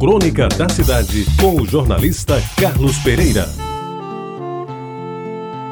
Crônica da Cidade, com o jornalista Carlos Pereira.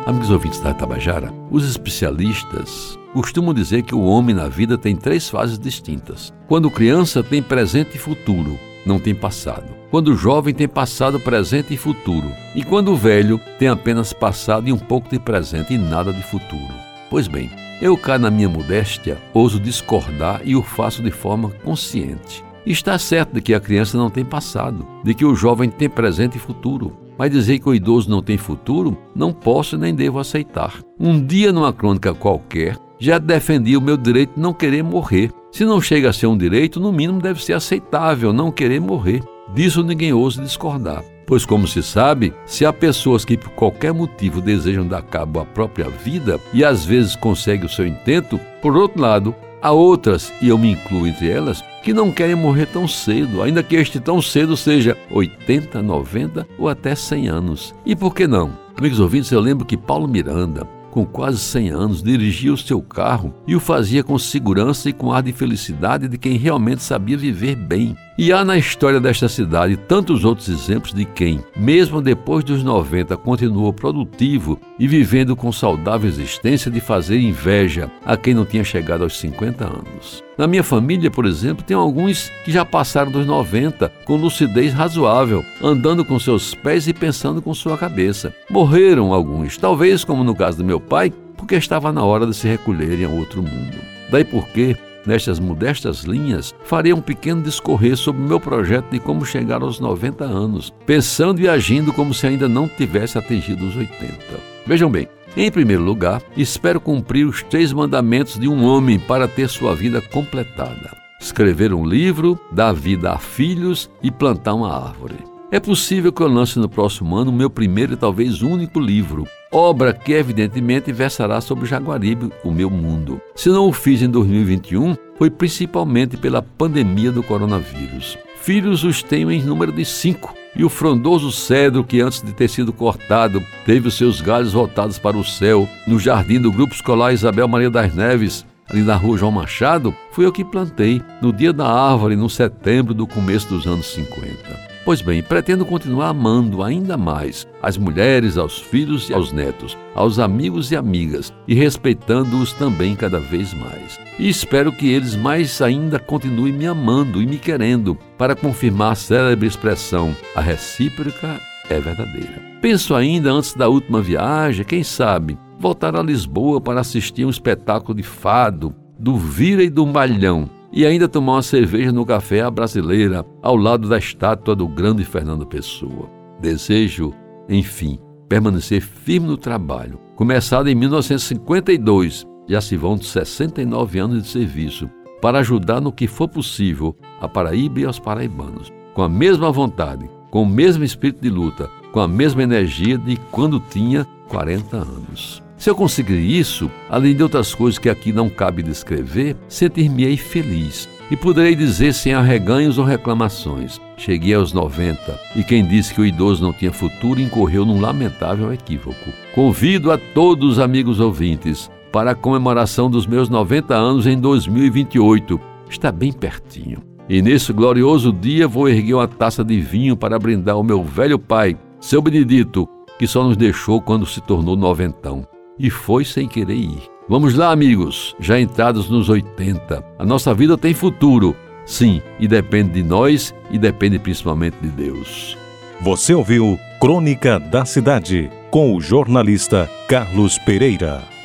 Amigos ouvintes da Tabajara, os especialistas costumam dizer que o homem na vida tem três fases distintas. Quando criança, tem presente e futuro, não tem passado. Quando jovem, tem passado, presente e futuro. E quando velho, tem apenas passado e um pouco de presente e nada de futuro. Pois bem, eu cá na minha modéstia ouso discordar e o faço de forma consciente. Está certo de que a criança não tem passado, de que o jovem tem presente e futuro. Mas dizer que o idoso não tem futuro, não posso nem devo aceitar. Um dia, numa crônica qualquer, já defendi o meu direito de não querer morrer. Se não chega a ser um direito, no mínimo deve ser aceitável não querer morrer. Disso ninguém ousa discordar. Pois, como se sabe, se há pessoas que por qualquer motivo desejam dar cabo à própria vida e às vezes conseguem o seu intento, por outro lado, Há outras, e eu me incluo entre elas, que não querem morrer tão cedo, ainda que este tão cedo seja 80, 90 ou até 100 anos. E por que não? Amigos ouvintes, eu lembro que Paulo Miranda, com quase 100 anos, dirigia o seu carro e o fazia com segurança e com ar de felicidade de quem realmente sabia viver bem. E há na história desta cidade tantos outros exemplos de quem, mesmo depois dos 90, continuou produtivo e vivendo com saudável existência de fazer inveja a quem não tinha chegado aos 50 anos. Na minha família, por exemplo, tem alguns que já passaram dos 90 com lucidez razoável, andando com seus pés e pensando com sua cabeça. Morreram alguns, talvez como no caso do meu pai, porque estava na hora de se recolherem a outro mundo. Daí porque Nestas modestas linhas, farei um pequeno discorrer sobre o meu projeto de como chegar aos 90 anos, pensando e agindo como se ainda não tivesse atingido os 80. Vejam bem, em primeiro lugar, espero cumprir os três mandamentos de um homem para ter sua vida completada: escrever um livro, dar vida a filhos e plantar uma árvore. É possível que eu lance no próximo ano o meu primeiro e talvez único livro, obra que evidentemente versará sobre Jaguaribe, o meu mundo. Se não o fiz em 2021, foi principalmente pela pandemia do coronavírus. Filhos os tenho em número de cinco, e o frondoso cedro que antes de ter sido cortado teve os seus galhos voltados para o céu, no jardim do Grupo Escolar Isabel Maria das Neves, ali na rua João Machado, fui eu que plantei, no dia da árvore, no setembro do começo dos anos 50. Pois bem, pretendo continuar amando ainda mais as mulheres, aos filhos e aos netos, aos amigos e amigas, e respeitando-os também cada vez mais. E espero que eles mais ainda continuem me amando e me querendo, para confirmar a célebre expressão: a recíproca é verdadeira. Penso ainda, antes da última viagem, quem sabe, voltar a Lisboa para assistir um espetáculo de fado, do Vira e do Malhão, e ainda tomar uma cerveja no café à brasileira, ao lado da estátua do grande Fernando Pessoa. Desejo, enfim, permanecer firme no trabalho. Começado em 1952, já se vão 69 anos de serviço, para ajudar no que for possível a Paraíba e aos paraibanos, com a mesma vontade, com o mesmo espírito de luta, com a mesma energia de quando tinha 40 anos. Se eu conseguir isso, além de outras coisas que aqui não cabe descrever, sentir-me-ei feliz e poderei dizer sem arreganhos ou reclamações: cheguei aos 90 e quem disse que o idoso não tinha futuro incorreu num lamentável equívoco. Convido a todos os amigos ouvintes para a comemoração dos meus 90 anos em 2028. Está bem pertinho. E nesse glorioso dia vou erguer uma taça de vinho para brindar ao meu velho pai, seu Benedito, que só nos deixou quando se tornou noventão e foi sem querer ir. Vamos lá, amigos, já entrados nos 80. A nossa vida tem futuro, sim, e depende de nós e depende principalmente de Deus. Você ouviu Crônica da Cidade com o jornalista Carlos Pereira.